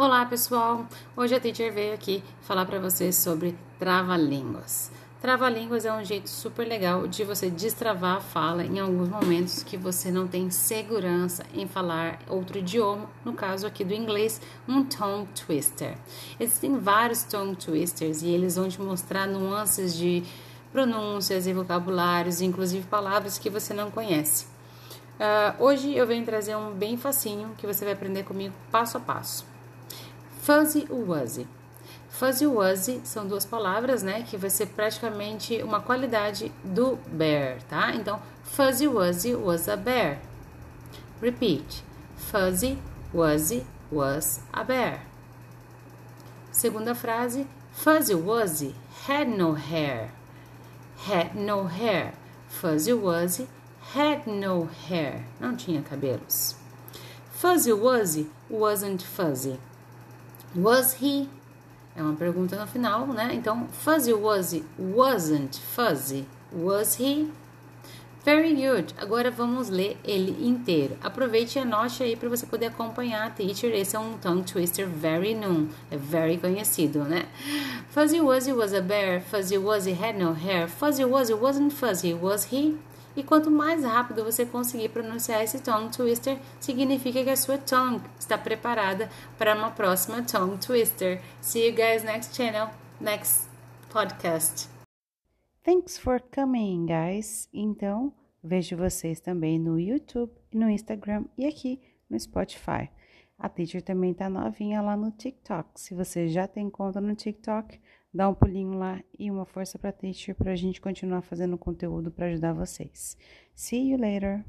Olá pessoal, hoje a teacher veio aqui falar para vocês sobre trava-línguas. Trava-línguas é um jeito super legal de você destravar a fala em alguns momentos que você não tem segurança em falar outro idioma, no caso aqui do inglês, um tongue twister. Existem vários tongue twisters e eles vão te mostrar nuances de pronúncias e vocabulários, inclusive palavras que você não conhece. Uh, hoje eu venho trazer um bem facinho que você vai aprender comigo passo a passo. Fuzzy Wuzzy. Fuzzy Wuzzy são duas palavras, né, que vai ser praticamente uma qualidade do bear, tá? Então, Fuzzy Wuzzy was a bear. Repeat. Fuzzy Wuzzy was a bear. Segunda frase, Fuzzy Wuzzy had no hair. Had no hair. Fuzzy Wuzzy had no hair. Não tinha cabelos. Fuzzy Wuzzy wasn't fuzzy. Was he? É uma pergunta no final, né? Então, fuzzy was he? Wasn't fuzzy. Was he? Very good. Agora vamos ler ele inteiro. Aproveite e anote aí para você poder acompanhar a teacher. Esse é um tongue twister very known, é very conhecido, né? Fuzzy Wuzzy was a bear. Fuzzy Wuzzy had no hair. Fuzzy Wuzzy wasn't fuzzy. Was he? E quanto mais rápido você conseguir pronunciar esse tongue twister, significa que a sua tongue está preparada para uma próxima tongue twister. See you guys next channel, next podcast. Thanks for coming, guys. Então, vejo vocês também no YouTube, no Instagram e aqui no Spotify. A teacher também tá novinha lá no TikTok. Se você já tem conta no TikTok, dá um pulinho lá e uma força para teacher para a gente continuar fazendo conteúdo para ajudar vocês. See you later!